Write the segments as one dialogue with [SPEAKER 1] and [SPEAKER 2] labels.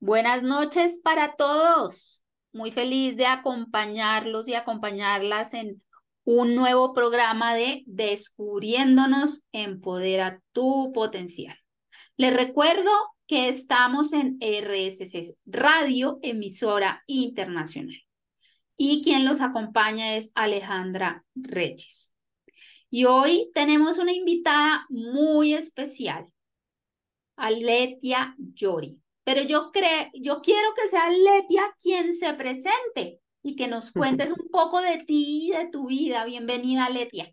[SPEAKER 1] Buenas noches para todos. Muy feliz de acompañarlos y acompañarlas en un nuevo programa de Descubriéndonos, empodera tu potencial. Les recuerdo que estamos en RSC Radio, emisora internacional. Y quien los acompaña es Alejandra Reyes. Y hoy tenemos una invitada muy especial, Aletia Yori. Pero yo, creo, yo quiero que sea Aletia quien se presente y que nos cuentes un poco de ti y de tu vida. Bienvenida, Aletia.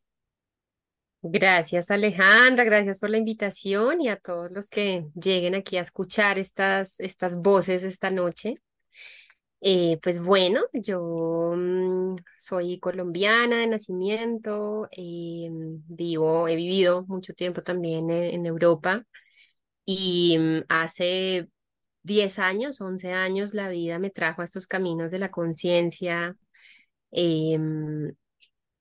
[SPEAKER 2] Gracias, Alejandra. Gracias por la invitación y a todos los que lleguen aquí a escuchar estas, estas voces esta noche. Eh, pues bueno, yo mm, soy colombiana de nacimiento, eh, vivo, he vivido mucho tiempo también en, Europa y mm, hace 10 años, 11 años, la vida me trajo a estos caminos de la conciencia, em,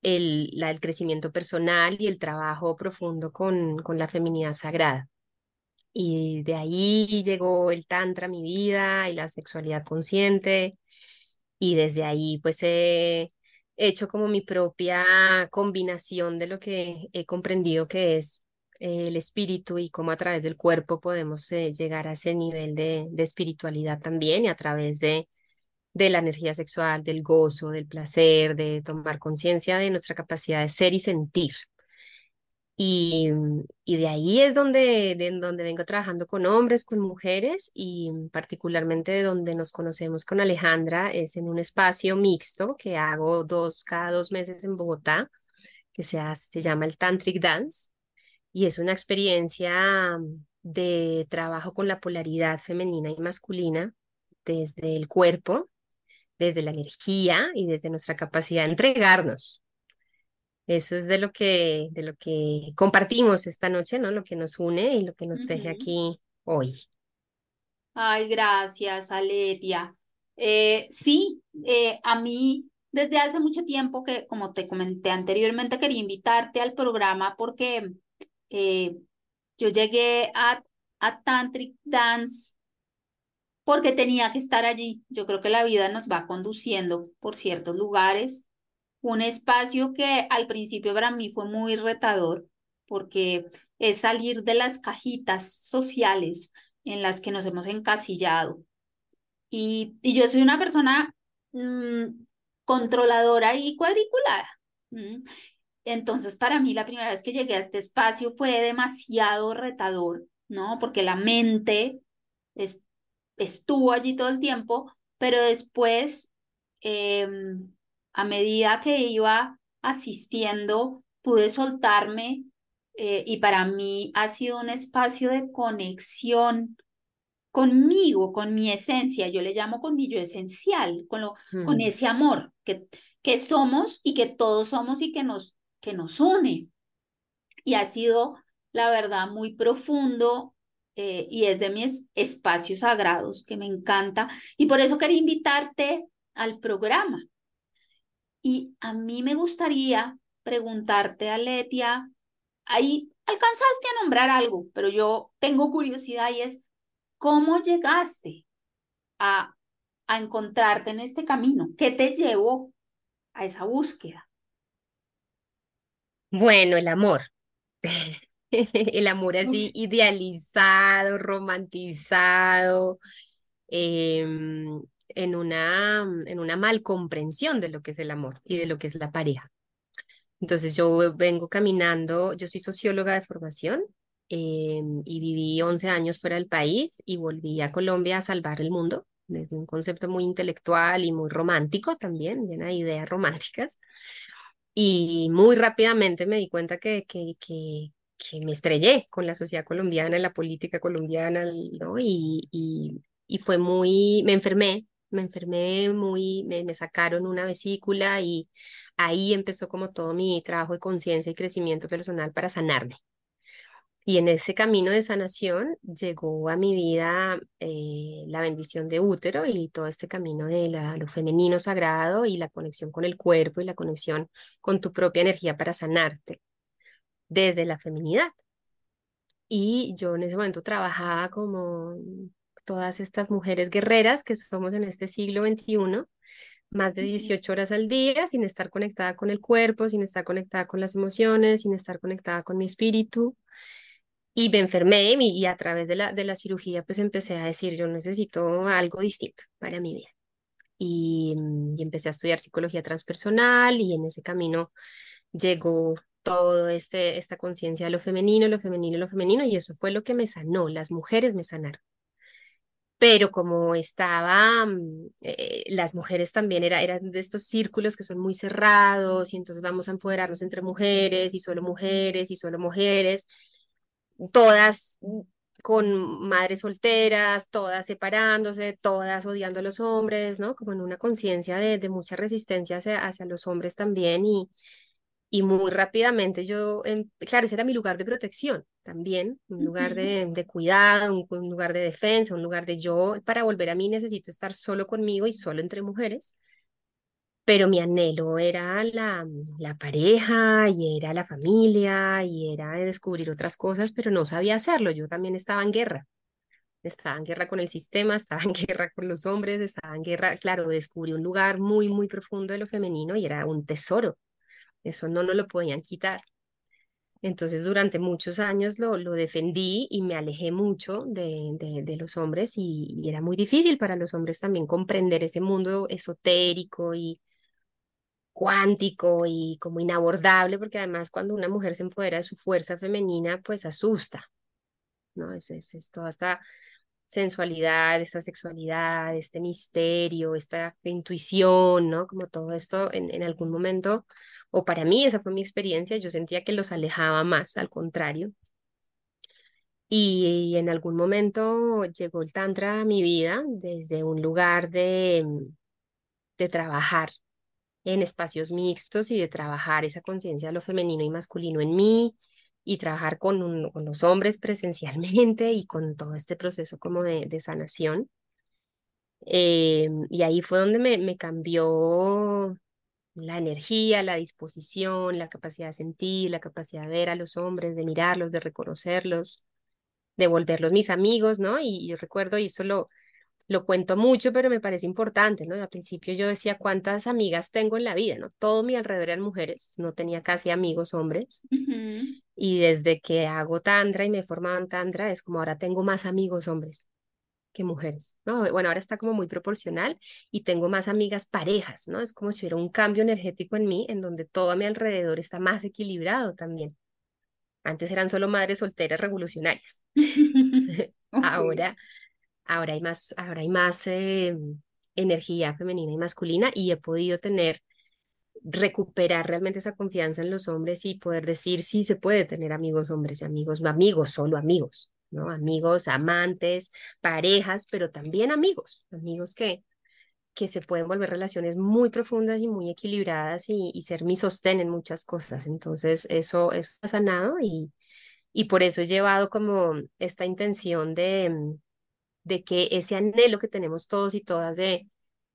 [SPEAKER 2] el, el, crecimiento personal y el trabajo profundo con, con la feminidad sagrada. Y de ahí llegó el tantra a mi vida y la sexualidad consciente. Y desde ahí pues he hecho como mi propia combinación de lo que he comprendido que es el espíritu y cómo a través del cuerpo podemos eh, llegar a ese nivel de, de, espiritualidad también y a través de, de la energía sexual, del gozo, del placer, de tomar conciencia de nuestra capacidad de ser y sentir. Y, y de ahí es donde, de, donde vengo trabajando con hombres, con mujeres y particularmente de donde nos conocemos con Alejandra es en un espacio mixto que hago dos, cada dos meses en Bogotá, que se, se llama el Tantric Dance. Y es una experiencia de trabajo con la polaridad femenina y masculina desde el cuerpo, desde la energía y desde nuestra capacidad de entregarnos eso es de lo que, de lo que compartimos esta noche, ¿no? Lo que nos une y lo que nos teje aquí hoy.
[SPEAKER 1] Ay, gracias, Aletia. Eh, sí, eh, a mí desde hace mucho tiempo que, como te comenté anteriormente, quería invitarte al programa porque eh, yo llegué a, a Tantric Dance porque tenía que estar allí. Yo creo que la vida nos va conduciendo por ciertos lugares un espacio que al principio para mí fue muy retador porque es salir de las cajitas sociales en las que nos hemos encasillado. Y, y yo soy una persona mm, controladora y cuadriculada. Entonces, para mí la primera vez que llegué a este espacio fue demasiado retador, ¿no? Porque la mente estuvo allí todo el tiempo, pero después em, a medida que iba asistiendo, pude soltarme eh, y para mí ha sido un espacio de conexión conmigo, con mi esencia, yo le llamo con mi yo esencial, con, lo, con mm. ese amor que, que somos y que todos somos y que nos, que nos une. Y ha sido, la verdad, muy profundo eh, y es de mis espacios sagrados que me encanta. Y por eso quería invitarte al programa, y a mí me gustaría preguntarte, Aletia, ahí alcanzaste a nombrar algo, pero yo tengo curiosidad y es, ¿cómo llegaste a, a encontrarte en este camino? ¿Qué te llevó a esa búsqueda?
[SPEAKER 2] Bueno, el amor. el amor así idealizado, romantizado, em, en una, en una mal comprensión de lo que es el amor y de lo que es la pareja. Entonces yo vengo caminando, yo soy socióloga de formación eh, y viví 11 años fuera del país y volví a Colombia a salvar el mundo desde un concepto muy intelectual y muy romántico también, llena de ideas románticas. Y muy rápidamente me di cuenta que, que, que, me estrellé con la sociedad colombiana, la política colombiana, ¿no? Y, y, y fue muy, me enfermé me enfermé muy, me, sacaron una vesícula y ahí empezó como todo mi trabajo de conciencia y crecimiento personal para sanarme. Y en ese camino de sanación llegó a mi vida eh, la bendición de útero y todo este camino de la, lo femenino sagrado y la conexión con el cuerpo y la conexión con tu propia energía para sanarte desde la feminidad. Y yo en ese momento trabajaba como todas estas mujeres guerreras que somos en este siglo XXI, más de 18 horas al día, sin estar conectada con el cuerpo, sin estar conectada con las emociones, sin estar conectada con mi espíritu. Y me enfermé y, a través de la, de la cirugía pues empecé a decir, yo necesito algo distinto para mi vida. Y, y empecé a estudiar psicología transpersonal y en ese camino llegó todo este, esta conciencia de lo femenino, lo femenino, lo femenino, y eso fue lo que me sanó, las mujeres me sanaron. Pero como estaba, mm, eh, las mujeres también era, eran de estos círculos que son muy cerrados, y entonces vamos a empoderarnos entre mujeres, y solo mujeres, y solo mujeres, todas con madres solteras, todas separándose, todas odiando a los hombres, ¿no? Como en una conciencia de, de, mucha resistencia hacia, hacia los hombres también, y, y muy rápidamente yo, claro, ese era mi lugar de protección también, un lugar de, de cuidado, un, lugar de defensa, un lugar de yo, para volver a mí necesito estar solo conmigo y solo entre mujeres. Pero mi anhelo era la, la pareja y era la familia y era descubrir otras cosas, pero no sabía hacerlo. Yo también estaba en guerra. Estaba en guerra con el sistema, estaba en guerra con los hombres, estaba en guerra, claro, descubrí un lugar muy, muy profundo de lo femenino y era un tesoro eso no nos lo podían quitar. Entonces, durante muchos años lo, lo defendí y me alejé mucho de, de, los hombres y, era muy difícil para los hombres también comprender ese mundo esotérico y cuántico y como inabordable, porque además cuando una mujer se empodera de su fuerza femenina, pues asusta, ¿no? Es, es, toda esta sensualidad, esta sexualidad, este misterio, esta intuición, ¿no? Como todo esto en, en algún momento o para mí esa fue mi experiencia, yo sentía que los alejaba más, al contrario. Y, en algún momento llegó el tantra a mi vida desde un lugar de, de trabajar en espacios mixtos y de trabajar esa conciencia de lo femenino y masculino en mí y trabajar con, los hombres presencialmente y con todo este proceso como de, sanación. Eh, y ahí fue donde me, cambió la energía, la disposición, la capacidad de sentir, la capacidad de ver a los hombres, de mirarlos, de reconocerlos, de volverlos mis amigos, ¿no? Y yo recuerdo, y lo, lo cuento mucho, pero me parece importante, ¿no? Al principio yo decía cuántas amigas tengo en la vida, ¿no? Todo mi alrededor eran mujeres, no tenía casi amigos hombres. Y desde que hago tantra y me he formado en tantra, es como ahora tengo más amigos hombres que mujeres, ¿no? Bueno, ahora está como muy proporcional y tengo más amigas parejas, ¿no? Es como si hubiera un cambio energético en mí, en donde todo a mi alrededor está más equilibrado también. Antes eran solo madres solteras revolucionarias. ahora, ahora hay más, ahora hay más eh, energía femenina y masculina y he podido tener, recuperar realmente esa confianza en los hombres y poder decir, sí, se puede tener amigos hombres y amigos, no amigos, solo amigos. ¿no? Amigos, amantes, parejas, pero también amigos, amigos que, que se pueden volver relaciones muy profundas y muy equilibradas y, ser mi sostén en muchas cosas. Entonces, eso, eso ha sanado y, y por eso he llevado como esta intención de, de que ese anhelo que tenemos todos y todas de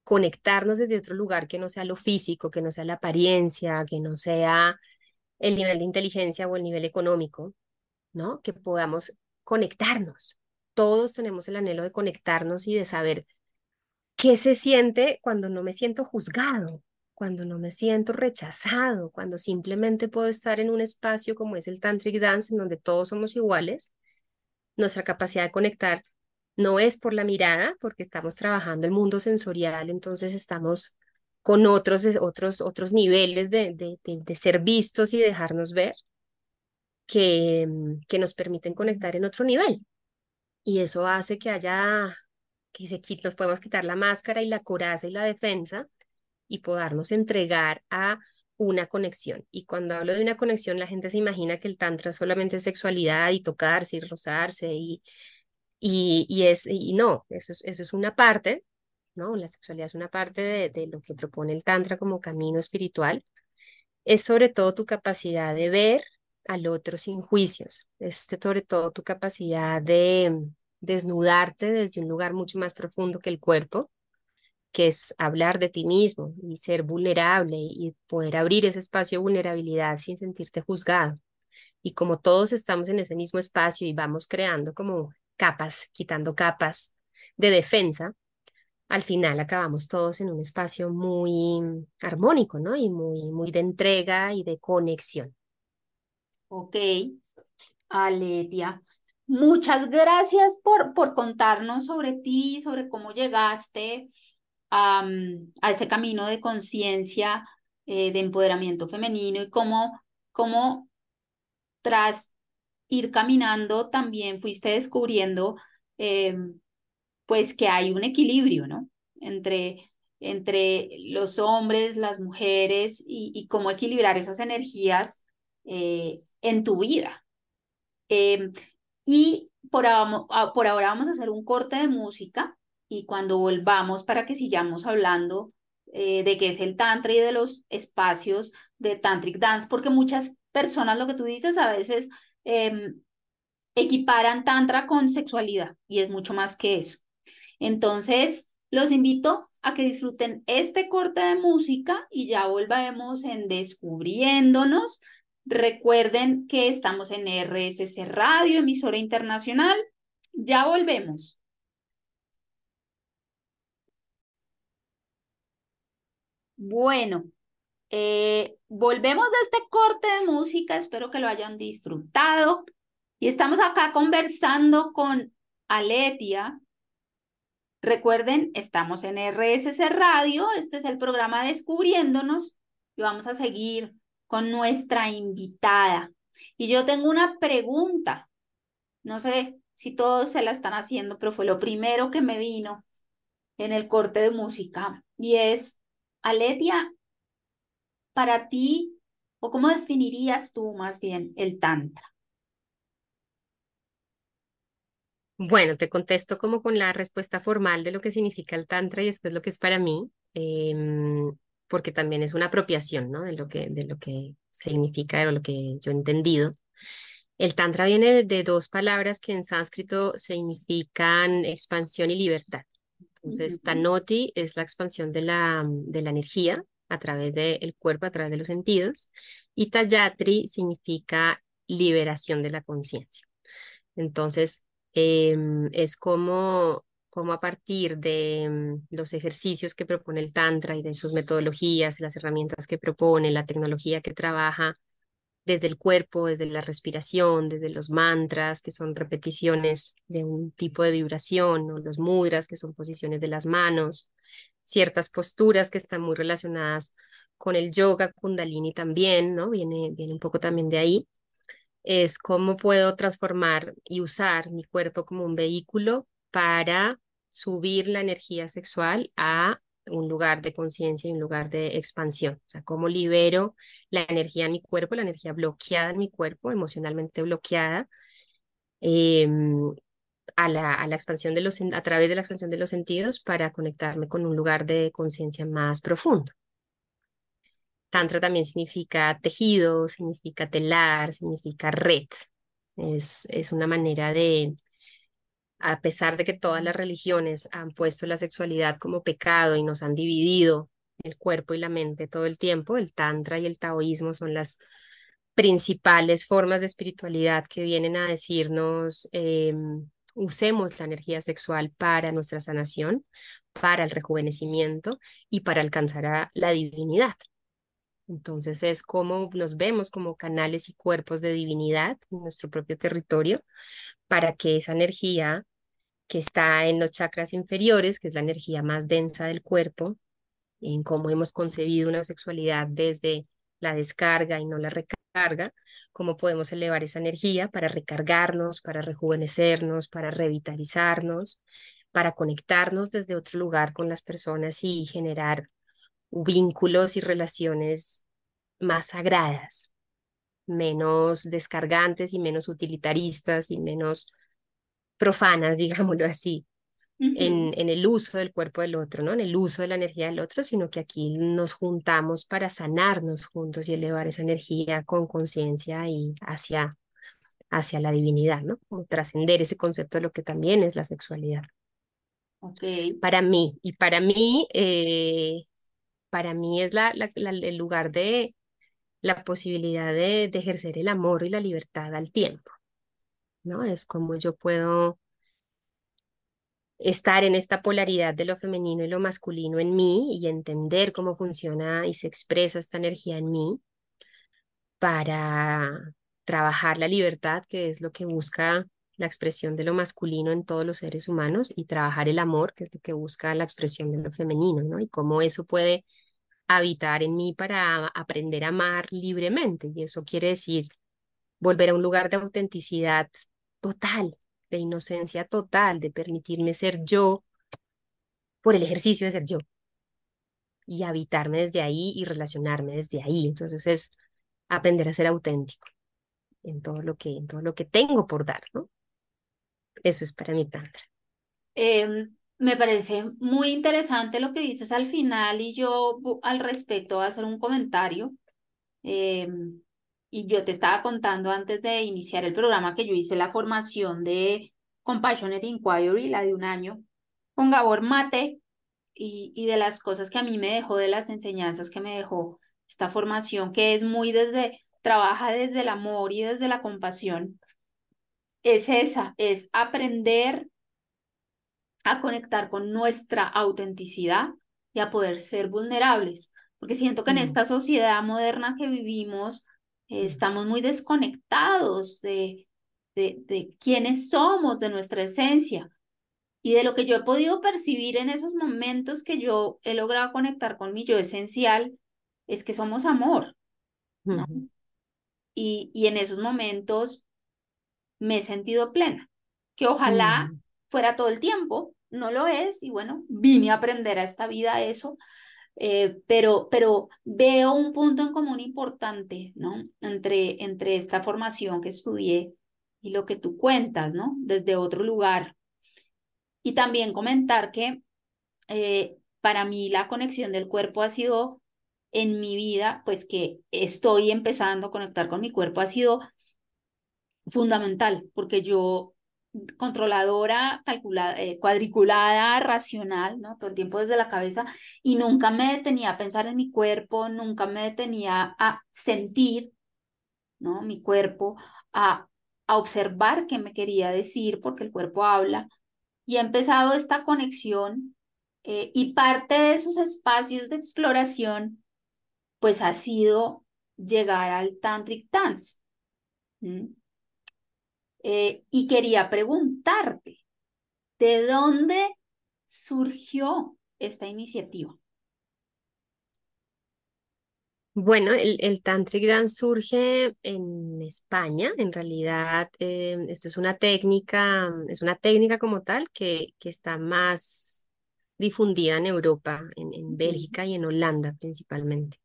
[SPEAKER 2] conectarnos desde otro lugar que no sea lo físico, que no sea la apariencia, que no sea el nivel de inteligencia o el nivel económico, ¿no? Que podamos conectarnos. Todos tenemos el anhelo de conectarnos y de saber qué se siente cuando no me siento juzgado, cuando no me siento rechazado, cuando simplemente puedo estar en un espacio como es el Tantric Dance, en donde todos somos iguales. Nuestra capacidad de conectar no es por la mirada, porque estamos trabajando el mundo sensorial, entonces estamos con otros, otros, otros niveles de, de, ser vistos y dejarnos ver, que, mm, que nos permiten conectar en otro nivel. Y eso hace que haya, que se, nos podemos quitar la máscara y la coraza y la defensa y podernos entregar a una conexión. Y cuando hablo de una conexión, la gente se imagina que el tantra solamente es sexualidad y tocarse y rozarse y, y, y es, y no, eso es, eso es una parte, ¿no? La sexualidad es una parte de, de lo que propone el tantra como camino espiritual. Es sobre todo tu capacidad de ver al otro sin juicios. Es sobre todo tu capacidad de desnudarte desde un lugar mucho más profundo que el cuerpo, que es hablar de ti mismo y ser vulnerable y poder abrir ese espacio de vulnerabilidad sin sentirte juzgado. Y como todos estamos en ese mismo espacio y vamos creando como capas, quitando capas, de defensa, al final acabamos todos en un espacio muy armónico, ¿no? Y muy, muy de entrega y de conexión.
[SPEAKER 1] Ok, Aletia. Muchas gracias por, por contarnos sobre ti, sobre cómo llegaste a, a ese camino de conciencia, eh, de empoderamiento femenino y cómo, cómo tras ir caminando también fuiste descubriendo eh, pues que hay un equilibrio, ¿no? Entre, entre los hombres, las mujeres y, cómo equilibrar esas energías eh, en tu vida. Em, y por, ah, por ahora vamos a hacer un corte de música y cuando volvamos para que sigamos hablando eh, de qué es el tantra y de los espacios de tantric dance, porque muchas personas, lo que tú dices, a veces em, equiparan tantra con sexualidad y es mucho más que eso. Entonces, los invito a que disfruten este corte de música y ya volvemos en Descubriéndonos. Recuerden que estamos en RSC Radio, emisora internacional. Ya volvemos. Bueno, eh, volvemos de este corte de música, espero que lo hayan disfrutado. Y estamos acá conversando con Aletia. Recuerden, estamos en RSC Radio, este es el programa Descubriéndonos y vamos a seguir con nuestra invitada. Y yo tengo una pregunta, no sé si todos se la están haciendo, pero fue lo primero que me vino en el corte de música y es, Aletia, para ti, o cómo definirías tú más bien el Tantra?
[SPEAKER 2] Bueno, te contesto como con la respuesta formal de lo que significa el Tantra y después lo que es para mí, em, porque también es una apropiación, ¿no? De lo que, de lo que significa o lo que yo he entendido. El Tantra viene de dos palabras que en sánscrito significan expansión y libertad. Entonces, Tanoti es la expansión de la, de la energía a través del cuerpo, a través de los sentidos, y Tayatri significa liberación de la conciencia. Entonces, em, es como, como a partir de em, los ejercicios que propone el Tantra y de sus metodologías, las herramientas que propone, la tecnología que trabaja desde el cuerpo, desde la respiración, desde los mantras, que son repeticiones de un tipo de vibración, o los mudras, que son posiciones de las manos, ciertas posturas que están muy relacionadas con el yoga, kundalini también, ¿no? Viene, viene un poco también de ahí. Es cómo puedo transformar y usar mi cuerpo como un vehículo para subir la energía sexual a un lugar de conciencia y un lugar de expansión. O sea, cómo libero la energía en mi cuerpo, la energía bloqueada en mi cuerpo, emocionalmente bloqueada, em, a la, a la expansión de los, a través de la expansión de los sentidos para conectarme con un lugar de conciencia más profundo. Tantra también significa tejido, significa telar, significa red. Es, es una manera de, a pesar de que todas las religiones han puesto la sexualidad como pecado y nos han dividido el cuerpo y la mente todo el tiempo, el tantra y el taoísmo son las principales formas de espiritualidad que vienen a decirnos em, usemos la energía sexual para nuestra sanación, para el rejuvenecimiento y para alcanzar a la divinidad. Entonces es como nos vemos como canales y cuerpos de divinidad en nuestro propio territorio para que esa energía que está en los chakras inferiores, que es la energía más densa del cuerpo, en cómo hemos concebido una sexualidad desde la descarga y no la recarga, cómo podemos elevar esa energía para recargarnos, para rejuvenecernos, para revitalizarnos, para conectarnos desde otro lugar con las personas y generar vínculos y relaciones más sagradas, menos descargantes y menos utilitaristas y menos profanas, digámoslo así, en, en, el uso del cuerpo del otro, ¿no? En el uso de la energía del otro, sino que aquí nos juntamos para sanarnos juntos y elevar esa energía con conciencia y hacia, hacia la divinidad, ¿no? Como trascender ese concepto de lo que también es la sexualidad.
[SPEAKER 1] Okay.
[SPEAKER 2] Para mí, y para mí, eh, para mí es la, el lugar de la posibilidad de, de ejercer el amor y la libertad al tiempo, ¿no? Es como yo puedo estar en esta polaridad de lo femenino y lo masculino en mí y entender cómo funciona y se expresa esta energía en mí para trabajar la libertad, que es lo que busca la expresión de lo masculino en todos los seres humanos, y trabajar el amor, que es lo que busca la expresión de lo femenino, ¿no? Y cómo eso puede habitar en mí para aprender a amar libremente. Y eso quiere decir volver a un lugar de autenticidad total, de inocencia total, de permitirme ser yo por el ejercicio de ser yo y habitarme desde ahí y relacionarme desde ahí. Entonces es aprender a ser auténtico en todo lo que, en todo lo que tengo por dar, ¿no? Eso es para mí Tantra.
[SPEAKER 1] Em, me parece muy interesante lo que dices al final y yo al respecto voy a hacer un comentario. Em, y yo te estaba contando antes de iniciar el programa que yo hice la formación de Compassionate Inquiry, la de un año, con Gabor Mate, y, y de las cosas que a mí me dejó, de las enseñanzas que me dejó esta formación, que es muy desde, trabaja desde el amor y desde la compasión, es esa, es aprender a conectar con nuestra autenticidad y a poder ser vulnerables, porque siento que en esta sociedad moderna que vivimos, estamos muy desconectados de, de, de quiénes somos, de nuestra esencia. Y de lo que yo he podido percibir en esos momentos que yo he logrado conectar con mi yo esencial, es que somos amor. y, y en esos momentos me he sentido plena, que ojalá fuera todo el tiempo, no lo es, y bueno, vine a aprender a esta vida eso, eh, pero, pero veo un punto en común importante, ¿no? Entre, entre esta formación que estudié y lo que tú cuentas, ¿no? Desde otro lugar. Y también comentar que eh, para mí la conexión del cuerpo ha sido en mi vida, pues que estoy empezando a conectar con mi cuerpo, ha sido fundamental, porque yo controladora, calculada, eh, cuadriculada, racional, ¿no? Todo el tiempo desde la cabeza y nunca me detenía a pensar en mi cuerpo, nunca me detenía a sentir, ¿no? Mi cuerpo, a, a observar qué me quería decir, porque el cuerpo habla. Y he empezado esta conexión eh, y parte de esos espacios de exploración, pues ha sido llegar al Tantric Dance. Eh, y quería preguntarte, ¿de dónde surgió esta iniciativa?
[SPEAKER 2] Bueno, el, el, Tantric Dance surge en España. En realidad, eh, esto es una técnica, es una técnica como tal que, que está más difundida en Europa, en, en Bélgica y en Holanda principalmente.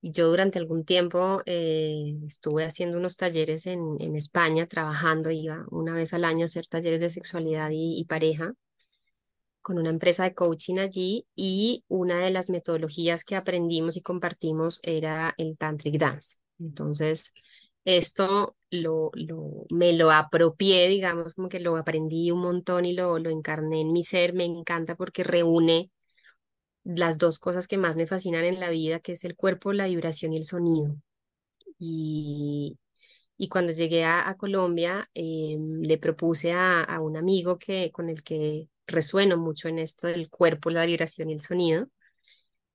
[SPEAKER 2] Y yo durante algún tiempo eh, estuve haciendo unos talleres en, en, España, trabajando, iba una vez al año a hacer talleres de sexualidad y, pareja con una empresa de coaching allí y una de las metodologías que aprendimos y compartimos era el Tantric Dance. Entonces, esto lo, lo, me lo apropié, digamos, como que lo aprendí un montón y lo, lo encarné en mi ser. Me encanta porque reúne las dos cosas que más me fascinan en la vida, que es el cuerpo, la vibración y el sonido. Y, y cuando llegué a, Colombia, em, le propuse a, un amigo que, con el que resueno mucho en esto del cuerpo, la vibración y el sonido,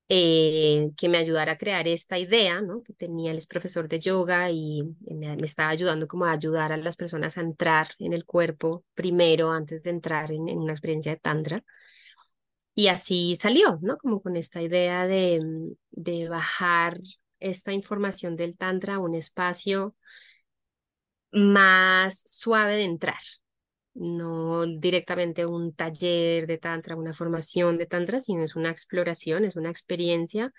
[SPEAKER 2] eh, que me ayudara a crear esta idea, ¿no? Que tenía, él es profesor de yoga y me, estaba ayudando como a ayudar a las personas a entrar en el cuerpo primero antes de entrar en, en una experiencia de tantra. Y así salió, ¿no? Como con esta idea de, mm, de bajar esta información del Tantra a un espacio más suave de entrar, no directamente un taller de Tantra, una formación de Tantra, sino es una exploración, es una experiencia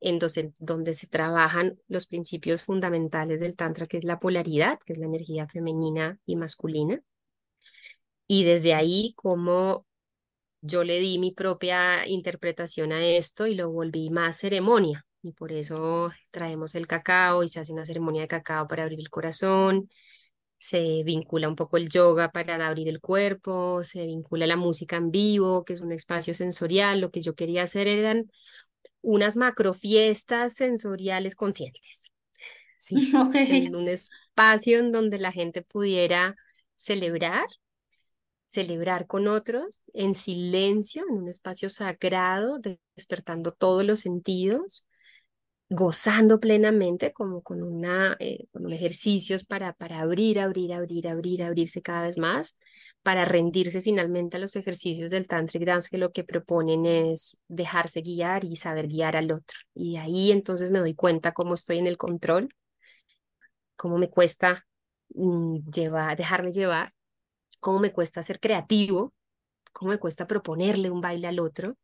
[SPEAKER 2] en donde, donde se trabajan los principios fundamentales del Tantra, que es la polaridad, que es la energía femenina y masculina. Y desde ahí, como yo le di mi propia interpretación a esto y lo volví más ceremonia. Y por eso traemos el cacao y se hace una ceremonia de cacao para abrir el corazón. Se vincula un poco el yoga para abrir el cuerpo, se vincula la música en vivo, que es un espacio sensorial. Lo que yo quería hacer eran unas macrofiestas sensoriales conscientes. Sí, en un espacio en donde la gente pudiera celebrar celebrar con otros en silencio, en un espacio sagrado, despertando todos los sentidos, gozando plenamente, como con, una, eh, con ejercicios para, para abrir, abrir, abrir, abrir, abrirse cada vez más, para rendirse finalmente a los ejercicios del Tantric Dance, que lo que proponen es dejarse guiar y saber guiar al otro. Y ahí entonces me doy cuenta cómo estoy en el control, cómo me cuesta mm, llevar, dejarme llevar cómo me cuesta ser creativo, cómo me cuesta proponerle un baile al otro,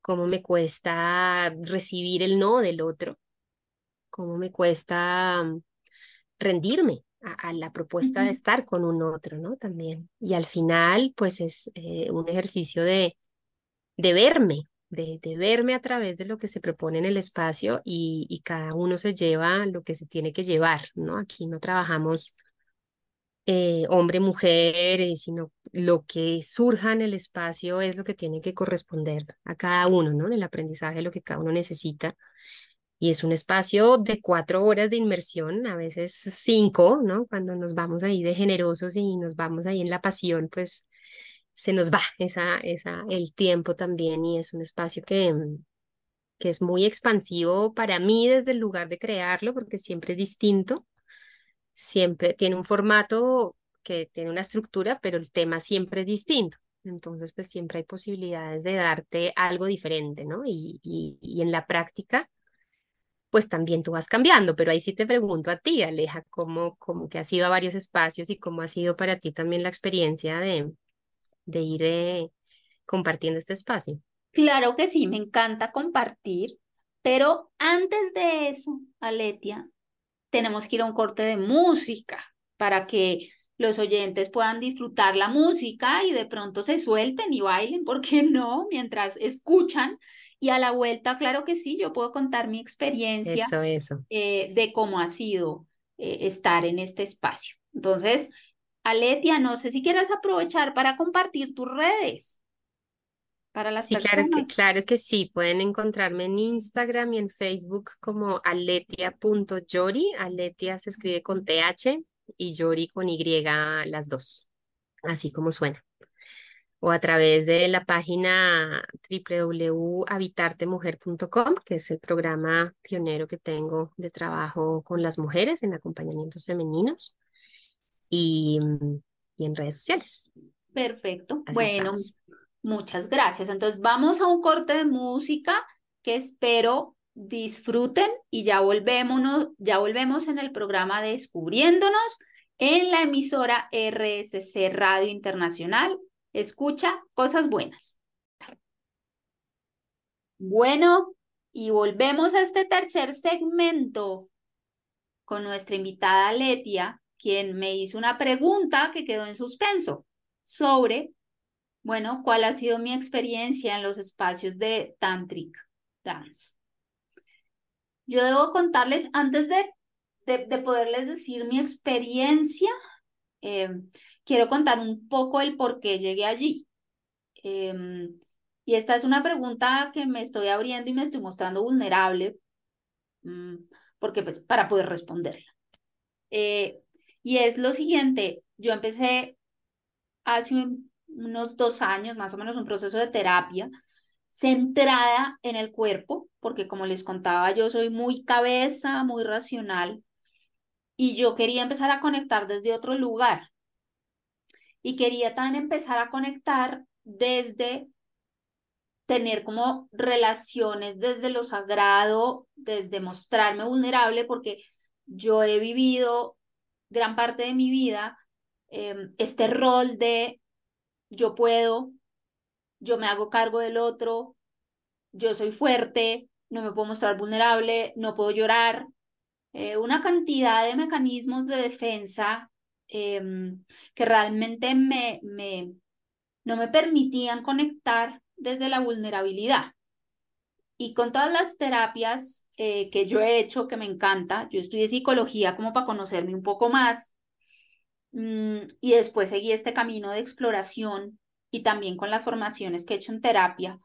[SPEAKER 2] cómo me cuesta recibir el no del otro, cómo me cuesta mm, rendirme a, la propuesta de estar con un otro, ¿no? También. Y al final, pues es eh, un ejercicio de, de verme, de, de, verme a través de lo que se propone en el espacio y, y cada uno se lleva lo que se tiene que llevar, ¿no? Aquí no trabajamos eh, hombre, mujer, eh, sino lo que surja en el espacio es lo que tiene que corresponder a cada uno, ¿no? En el aprendizaje, lo que cada uno necesita. Y es un espacio de cuatro horas de inmersión, a veces cinco, ¿no? Cuando nos vamos ahí de generosos y nos vamos ahí en la pasión, pues se nos va esa, esa, el tiempo también y es un espacio que, que es muy expansivo para mí desde el lugar de crearlo, porque siempre es distinto siempre tiene un formato que tiene una estructura, pero el tema siempre es distinto. Entonces, pues siempre hay posibilidades de darte algo diferente, ¿no? Y, y, en la práctica, pues también tú vas cambiando, pero ahí sí te pregunto a ti, Aleja, ¿cómo, cómo que has ido a varios espacios y cómo ha sido para ti también la experiencia de, de ir eh, compartiendo este espacio?
[SPEAKER 1] Claro que sí, me encanta compartir, pero antes de eso, Aletia, tenemos que ir a un corte de música para que los oyentes puedan disfrutar la música y de pronto se suelten y bailen, ¿por qué no? Mientras escuchan. Y a la vuelta, claro que sí, yo puedo contar mi experiencia
[SPEAKER 2] eso, eso.
[SPEAKER 1] Eh, de cómo ha sido eh, estar en este espacio. Entonces, Aletia, no sé si quieres aprovechar para compartir tus redes para las
[SPEAKER 2] sí, Claro que, claro que sí. Pueden encontrarme en Instagram y en Facebook como aletia.yori. Aletia se escribe con TH y Yori con Y las dos, así como suena. O a través de la página www.habitartemujer.com, que es el programa pionero que tengo de trabajo con las mujeres en acompañamientos femeninos y, y en redes sociales.
[SPEAKER 1] Perfecto. bueno, Muchas gracias. Entonces vamos a un corte de música que espero disfruten y ya volvemos, ya volvemos en el programa Descubriéndonos en la emisora RSC Radio Internacional. Escucha cosas buenas. Bueno, y volvemos a este tercer segmento con nuestra invitada Letia, quien me hizo una pregunta que quedó en suspenso sobre bueno, ¿cuál ha sido mi experiencia en los espacios de Tantric Dance? Yo debo contarles, antes de, de, poderles decir mi experiencia, eh, quiero contar un poco el por qué llegué allí. Em, y esta es una pregunta que me estoy abriendo y me estoy mostrando vulnerable, mm, porque pues para poder responderla. Eh, y es lo siguiente, yo empecé hace un, unos dos años, más o menos, un proceso de terapia centrada en el cuerpo, porque como les contaba, yo soy muy cabeza, muy racional, y yo quería empezar a conectar desde otro lugar. Y quería también empezar a conectar desde tener como relaciones desde lo sagrado, desde mostrarme vulnerable, porque yo he vivido gran parte de mi vida em, este rol de yo puedo, yo me hago cargo del otro, yo soy fuerte, no me puedo mostrar vulnerable, no puedo llorar. Eh, una cantidad de mecanismos de defensa em, que realmente me, me, no me permitían conectar desde la vulnerabilidad. Y con todas las terapias eh, que yo he hecho, que me encanta, yo estudié psicología como para conocerme un poco más, y después seguí este camino de exploración y también con las formaciones que he hecho en terapia,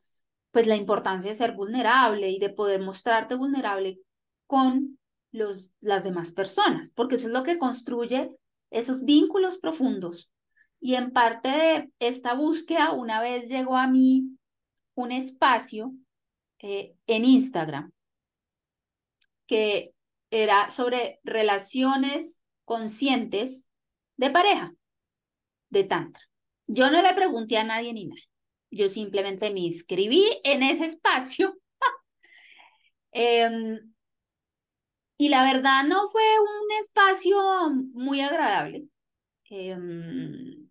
[SPEAKER 1] pues la importancia de ser vulnerable y de poder mostrarte vulnerable con los, las demás personas, porque eso es lo que construye esos vínculos profundos. Y en parte de esta búsqueda, una vez llegó a mí un espacio eh, en Instagram que era sobre relaciones conscientes de pareja, de tantra. Yo no le pregunté a nadie ni nada. Yo simplemente me inscribí en ese espacio. Em, y la verdad no fue un espacio muy agradable. Em,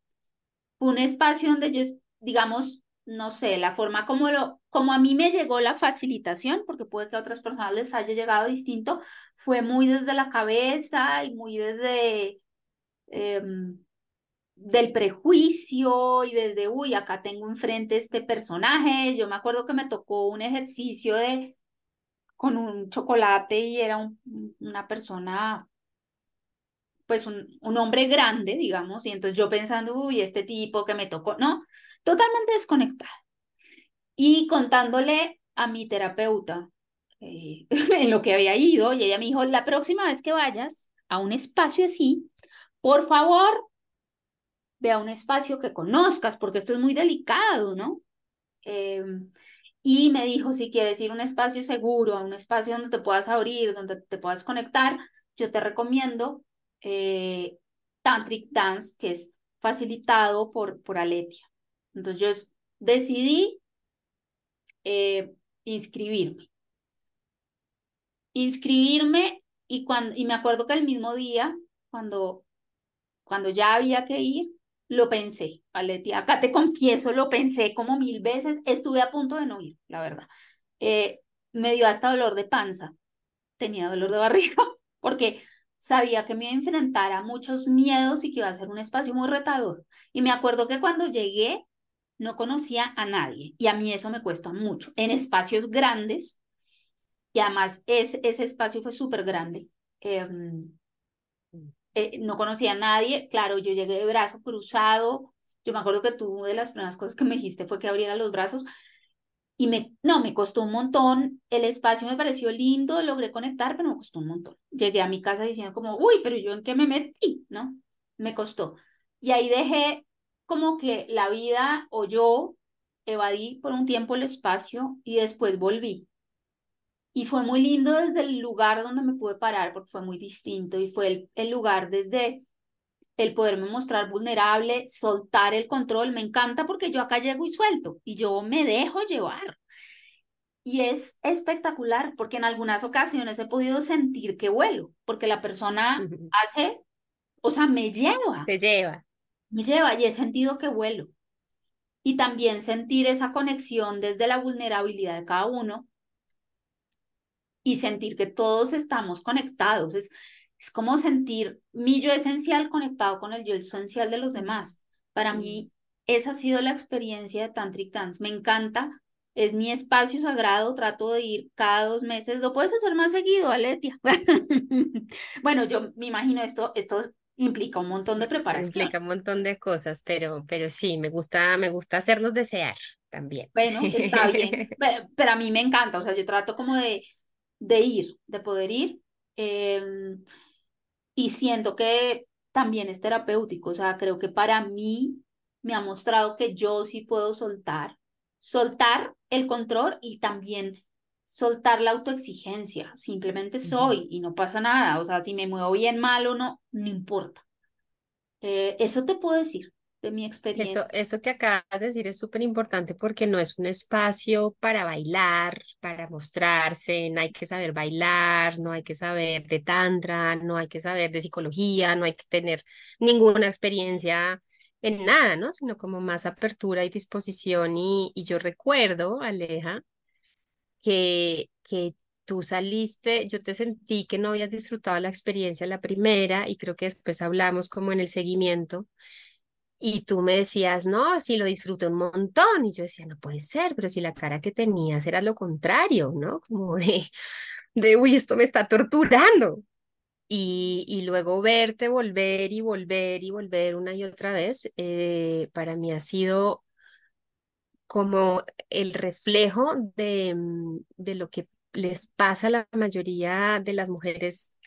[SPEAKER 1] fue un espacio donde yo, digamos, no sé, la forma como, lo, como a mí me llegó la facilitación, porque puede que a otras personas les haya llegado distinto, fue muy desde la cabeza y muy desde em, del prejuicio y desde, uy, acá tengo enfrente este personaje. Yo me acuerdo que me tocó un ejercicio de con un chocolate y era una persona pues un, un, hombre grande, digamos, y entonces yo pensando, uy, este tipo que me tocó, no, totalmente desconectada. Y contándole a mi terapeuta eh, en lo que había ido, y ella me dijo, la próxima vez que vayas a un espacio así, por favor, ve a un espacio que conozcas, porque esto es muy delicado, ¿no? Eh, y me dijo, si quieres ir a un espacio seguro, a un espacio donde te puedas abrir, donde te puedas conectar, yo te recomiendo eh, Tantric Dance, que es facilitado por, por Aletia. Entonces yo decidí eh, inscribirme. Inscribirme y, cuando, y me acuerdo que el mismo día, cuando, cuando ya había que ir, lo pensé, Aletia. Acá te confieso, lo pensé como mil veces. Estuve a punto de no ir, la verdad. Eh, me dio hasta dolor de panza. Tenía dolor de barriga porque sabía que me iba a enfrentar a muchos miedos y que iba a ser un espacio muy retador. Y me acuerdo que cuando llegué no conocía a nadie y a mí eso me cuesta mucho. En espacios grandes, y además ese, ese espacio fue súper grande. Em, eh, no conocía a nadie, claro, yo llegué de brazo cruzado. Yo me acuerdo que tú, de las primeras cosas que me dijiste fue que abriera los brazos, y me, no, me costó un montón, el espacio me pareció lindo, logré conectar, pero me costó un montón. Llegué a mi casa diciendo como, uy, pero yo en qué me metí, ¿no? Me costó. Y ahí dejé como que la vida o yo evadí por un tiempo el espacio y después volví. Y fue muy lindo desde el lugar donde me pude parar porque fue muy distinto y fue el, el lugar desde el poderme mostrar vulnerable, soltar el control, me encanta porque yo acá llego y suelto y yo me dejo llevar. Y es espectacular porque en algunas ocasiones he podido sentir que vuelo, porque la persona hace, o sea, me lleva.
[SPEAKER 2] Te lleva.
[SPEAKER 1] Me lleva y he sentido que vuelo. Y también sentir esa conexión desde la vulnerabilidad de cada uno y sentir que todos estamos conectados. Es, es como sentir mi yo esencial conectado con el yo esencial de los demás. Para mí, esa ha sido la experiencia de Tantric Dance. Me encanta, es mi espacio sagrado, trato de ir cada dos meses. Lo puedes hacer más seguido, Aletia. bueno, yo me imagino esto, esto implica un montón de preparación.
[SPEAKER 2] Implica un montón de cosas, pero, pero sí, me gusta, me gusta hacernos desear también.
[SPEAKER 1] Bueno, está bien, pero, a mí me encanta, o sea, yo trato como de, de ir, de poder ir. Em, y siento que también es terapéutico, o sea, creo que para mí me ha mostrado que yo sí puedo soltar, soltar el control y también soltar la autoexigencia, simplemente soy y no pasa nada, o sea, si me muevo bien mal o no, no importa. Eh, eso te puedo decir de mi experiencia.
[SPEAKER 2] Eso, eso que acabas de decir es súper importante porque no es un espacio para bailar, para mostrarse, no hay que saber bailar, no hay que saber de tantra, no hay que saber de psicología, no hay que tener ninguna experiencia en nada, ¿no? Sino como más apertura y disposición. Y, y yo recuerdo, Aleja, que, que tú saliste, yo te sentí que no habías disfrutado la experiencia la primera y creo que después hablamos como en el seguimiento y tú me decías, no, sí lo disfruté un montón. Y yo decía, no puede ser, pero si la cara que tenías era lo contrario, ¿no? Como de, de uy, esto me está torturando. Y, y luego verte volver y volver y volver una y otra vez, eh, para mí ha sido como el reflejo de, mm, de lo que les pasa a la mayoría de las mujeres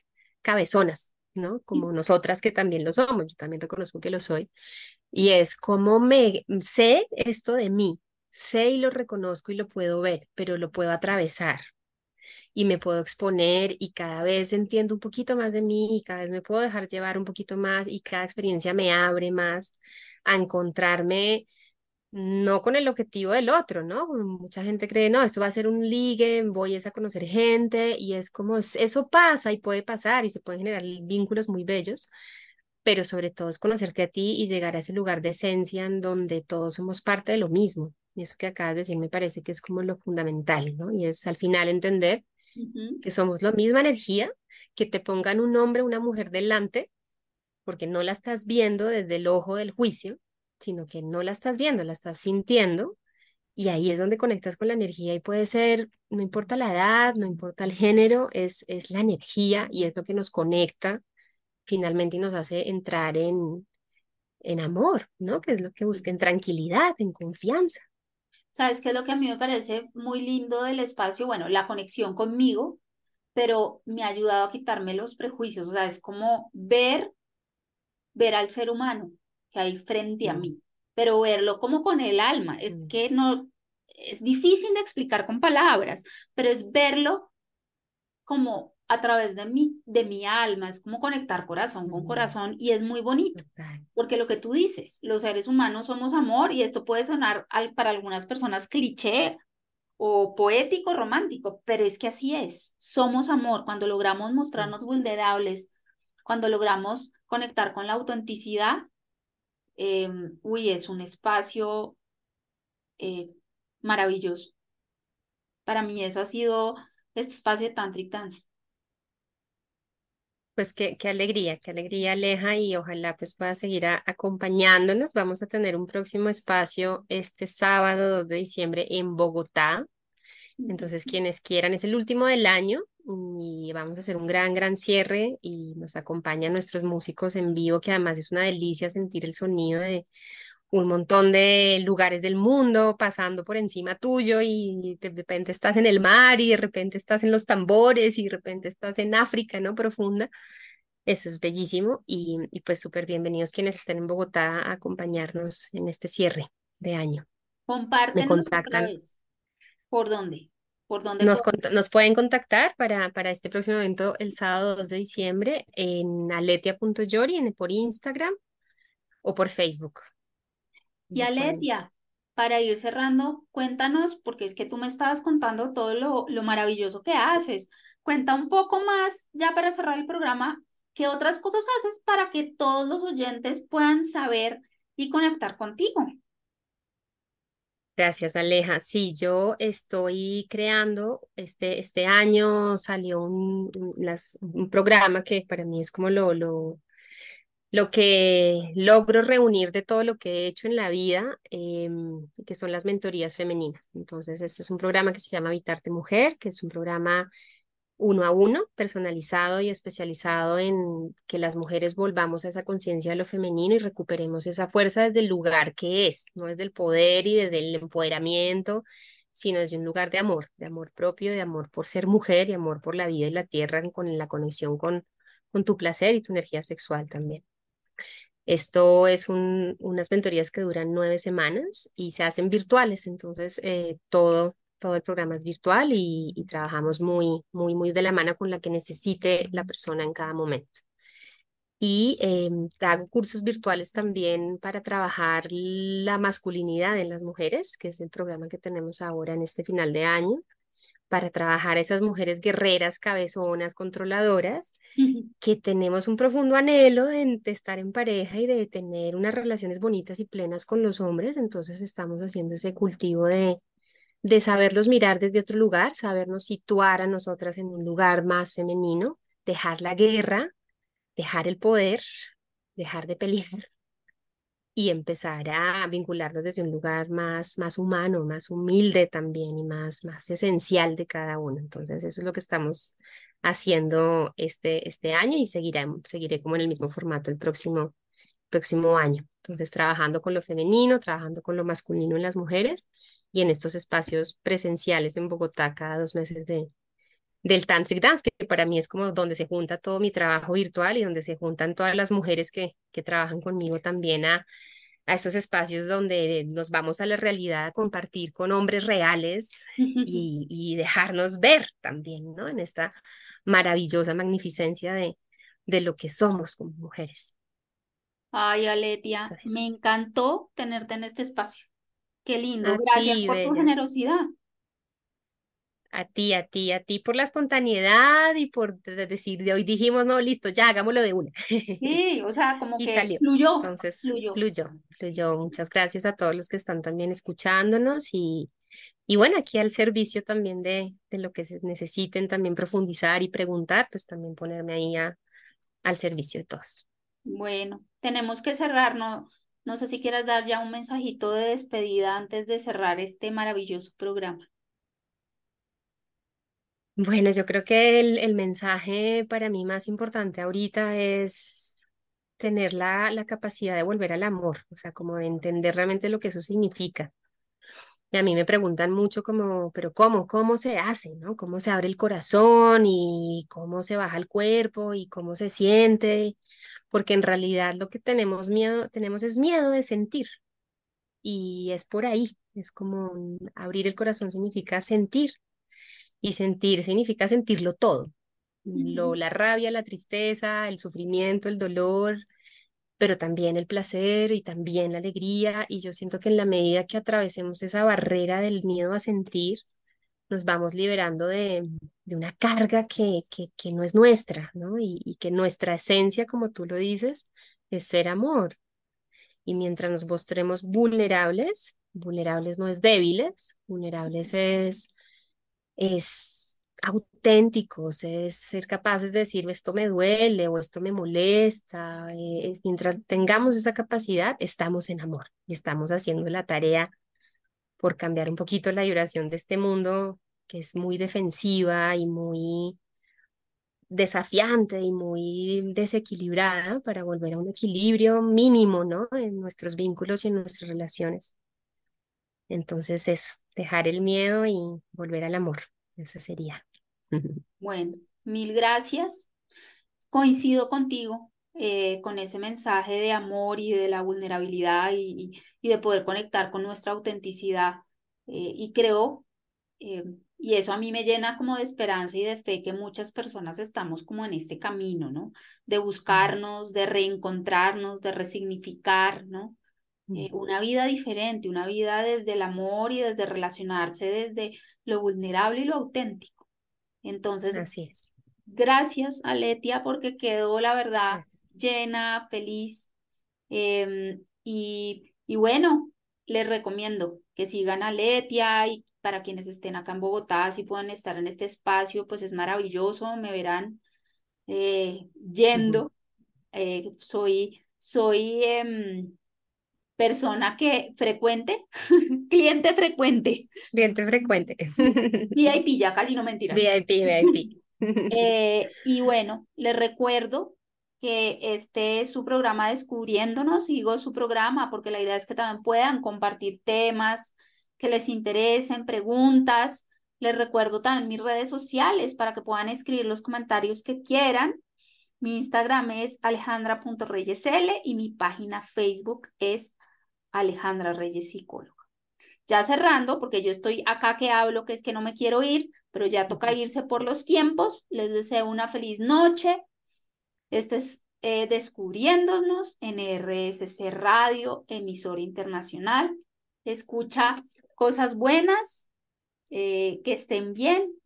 [SPEAKER 2] cabezonas, ¿no? Como nosotras que también lo somos, yo también reconozco que lo soy, y es como me sé esto de mí, sé y lo reconozco y lo puedo ver, pero lo puedo atravesar y me puedo exponer y cada vez entiendo un poquito más de mí y cada vez me puedo dejar llevar un poquito más y cada experiencia me abre más a encontrarme no con el objetivo del otro, ¿no? Mucha gente cree, no, esto va a ser un ligue, voy a conocer gente y es como, eso pasa y puede pasar y se pueden generar vínculos muy bellos, pero sobre todo es conocerte a ti y llegar a ese lugar de esencia en donde todos somos parte de lo mismo. Y eso que acabas de decir me parece que es como lo fundamental, ¿no? Y es al final entender que somos la misma energía, que te pongan un hombre o una mujer delante, porque no la estás viendo desde el ojo del juicio, sino que no la estás viendo, la estás sintiendo. Y ahí es donde conectas con la energía y puede ser, no importa la edad, no importa el género, es, es la energía y es lo que nos conecta finalmente y nos hace entrar en, en amor, ¿no? Que es lo que busca, en tranquilidad, en confianza.
[SPEAKER 1] ¿Sabes qué es lo que a mí me parece muy lindo del espacio? Bueno, la conexión conmigo, pero me ha ayudado a quitarme los prejuicios, o sea, es como ver, ver al ser humano, que hay frente a mí, pero verlo como con el alma. Es que no, es difícil de explicar con palabras, pero es verlo como a través de mi, de mi alma, es como conectar corazón con corazón y es muy bonito, porque lo que tú dices, los seres humanos somos amor y esto puede sonar al, para algunas personas cliché o poético, romántico, pero es que así es, somos amor cuando logramos mostrarnos vulnerables, cuando logramos conectar con la autenticidad, eh, uy, es un espacio eh, maravilloso. Para mí eso ha sido este espacio de Tantric.
[SPEAKER 2] Pues qué, qué alegría, qué alegría, Aleja, y ojalá pues pueda seguir acompañándonos. Vamos a tener un próximo espacio este sábado 2 de diciembre en Bogotá. Entonces, quienes quieran, es el último del año y vamos a hacer un gran, gran cierre y nos acompañan nuestros músicos en vivo, que además es una delicia sentir el sonido de un montón de lugares del mundo pasando por encima tuyo y de repente estás en el mar y de repente estás en los tambores y de repente estás en África, ¿no? Profunda. Eso es bellísimo y, y pues súper bienvenidos quienes estén en Bogotá a acompañarnos en este cierre de año. Me
[SPEAKER 1] Compártenos otra
[SPEAKER 2] contactan.
[SPEAKER 1] vez. ¿Por dónde? ¿Por dónde
[SPEAKER 2] Nos, pueden contactar para, para este próximo evento el sábado 2 de diciembre en aletia.yori en- por Instagram o por Facebook.
[SPEAKER 1] Y Aletia, para ir cerrando, cuéntanos, porque es que tú me estabas contando todo lo, lo maravilloso que haces. Cuenta un poco más, ya para cerrar el programa, ¿qué otras cosas haces para que todos los oyentes puedan saber y conectar contigo?
[SPEAKER 2] Gracias, Aleja. Sí, yo estoy creando, este, este año salió un, programa que para mí es como lo, lo, lo que logro reunir de todo lo que he hecho en la vida, em, que son las mentorías femeninas. Entonces, este es un programa que se llama Habitarte Mujer, que es un programa uno a uno, personalizado y especializado en que las mujeres volvamos a esa conciencia de lo femenino y recuperemos esa fuerza desde el lugar que es, no desde el poder y desde el empoderamiento, sino desde un lugar de amor, de amor propio, de amor por ser mujer y amor por la vida y la tierra, con la conexión con, con tu placer y tu energía sexual también. Esto es un- unas mentorías que duran nueve semanas y se hacen virtuales, entonces eh, todo, todo el programa es virtual y, y trabajamos muy, muy, muy de la mano con la que necesite la persona en cada momento. Y em, hago cursos virtuales también para trabajar la masculinidad en las mujeres, que es el programa que tenemos ahora en este final de año, para trabajar esas mujeres guerreras, cabezonas, controladoras que tenemos un profundo anhelo de, de estar en pareja y de tener unas relaciones bonitas y plenas con los hombres, entonces estamos haciendo ese cultivo de, de saberlos mirar desde otro lugar, sabernos situar a nosotras en un lugar más femenino, dejar la guerra, dejar el poder, dejar de pelear y empezar a vincularnos desde un lugar más, más humano, más humilde también y más, más esencial de cada uno. Entonces, eso es lo que estamos haciendo este, este año y seguiré, seguiré como en el mismo formato el próximo, próximo año. Entonces, trabajando con lo femenino, trabajando con lo masculino en las mujeres y en estos espacios presenciales en Bogotá cada dos meses de, del Tantric Dance, que para mí es como donde se junta todo mi trabajo virtual y donde se juntan todas las mujeres que, que trabajan conmigo también a, a esos espacios donde nos vamos a la realidad a compartir con hombres reales y, y dejarnos ver también, ¿no? En esta maravillosa magnificencia de, de lo que somos como mujeres.
[SPEAKER 1] Ay, Aletia, me encantó tenerte en este espacio. Qué lindo. Gracias por tu generosidad.
[SPEAKER 2] A ti, a ti, a ti por la espontaneidad y por decir, de hoy dijimos, no, listo, ya hagámoslo de una.
[SPEAKER 1] Sí, o sea, como
[SPEAKER 2] y
[SPEAKER 1] que
[SPEAKER 2] salió.
[SPEAKER 1] fluyó.
[SPEAKER 2] Entonces, fluyó. fluyó, Muchas gracias a todos los que están también escuchándonos y, y bueno, aquí al servicio también de, de lo que se necesiten también profundizar y preguntar, pues también ponerme ahí al servicio de todos.
[SPEAKER 1] Bueno, tenemos que cerrar, no, no sé si quieras dar ya un mensajito de despedida antes de cerrar este maravilloso programa.
[SPEAKER 2] Bueno, yo creo que el, el mensaje para mí más importante ahorita es tener la, la capacidad de volver al amor, o sea, como de entender realmente lo que eso significa. Y a mí me preguntan mucho como, pero ¿cómo? ¿Cómo se hace? ¿No? ¿Cómo se abre el corazón y cómo se baja el cuerpo y cómo se siente? Porque en realidad lo que tenemos miedo, tenemos es miedo de sentir. Y es por ahí, es como abrir el corazón significa sentir. Y sentir significa sentirlo todo. Lo, la rabia, la tristeza, el sufrimiento, el dolor, pero también el placer y también la alegría. Y yo siento que en la medida que atravesemos esa barrera del miedo a sentir, nos vamos liberando de, de una carga que, que, que, no es nuestra, ¿no? Y, y que nuestra esencia, como tú lo dices, es ser amor. Y mientras nos mostremos vulnerables, vulnerables no es débiles, vulnerables es, es auténticos, es ser capaces de decir esto me duele o esto me molesta. Eh, mientras tengamos esa capacidad, estamos en amor y estamos haciendo la tarea por cambiar un poquito la vibración de este mundo que es muy defensiva y muy desafiante y muy desequilibrada para volver a un equilibrio mínimo, ¿no? En nuestros vínculos y en nuestras relaciones. Entonces eso, dejar el miedo y volver al amor. Ese sería.
[SPEAKER 1] Bueno, mil gracias. Coincido contigo eh, con ese mensaje de amor y de la vulnerabilidad y, y, de poder conectar con nuestra autenticidad. Eh, y creo, eh, y eso a mí me llena como de esperanza y de fe que muchas personas estamos como en este camino, ¿no? De buscarnos, de reencontrarnos, de resignificar, ¿no? una vida diferente, una vida desde el amor y desde relacionarse desde lo vulnerable y lo auténtico. Entonces,
[SPEAKER 2] Así es.
[SPEAKER 1] gracias a Letia porque quedó, la verdad, llena, feliz. Em, y, y bueno, les recomiendo que sigan a Letia y para quienes estén acá en Bogotá, si puedan estar en este espacio, pues es maravilloso, me verán eh, yendo. Eh, soy, soy em, persona que frecuente, cliente frecuente.
[SPEAKER 2] Cliente frecuente.
[SPEAKER 1] VIP, ya casi no mentira.
[SPEAKER 2] VIP, VIP.
[SPEAKER 1] Eh, y bueno, les recuerdo que este es su programa Descubriéndonos, sigo su programa porque la idea es que también puedan compartir temas que les interesen, preguntas. Les recuerdo también mis redes sociales para que puedan escribir los comentarios que quieran. Mi Instagram es alejandra.reyesl y mi página Facebook es Alejandra Reyes, psicóloga. Ya cerrando, porque yo estoy acá que hablo, que es que no me quiero ir, pero ya toca irse por los tiempos. Les deseo una feliz noche. Este es eh, Descubriéndonos en RSC Radio, emisora internacional. Escucha cosas buenas, eh, que estén bien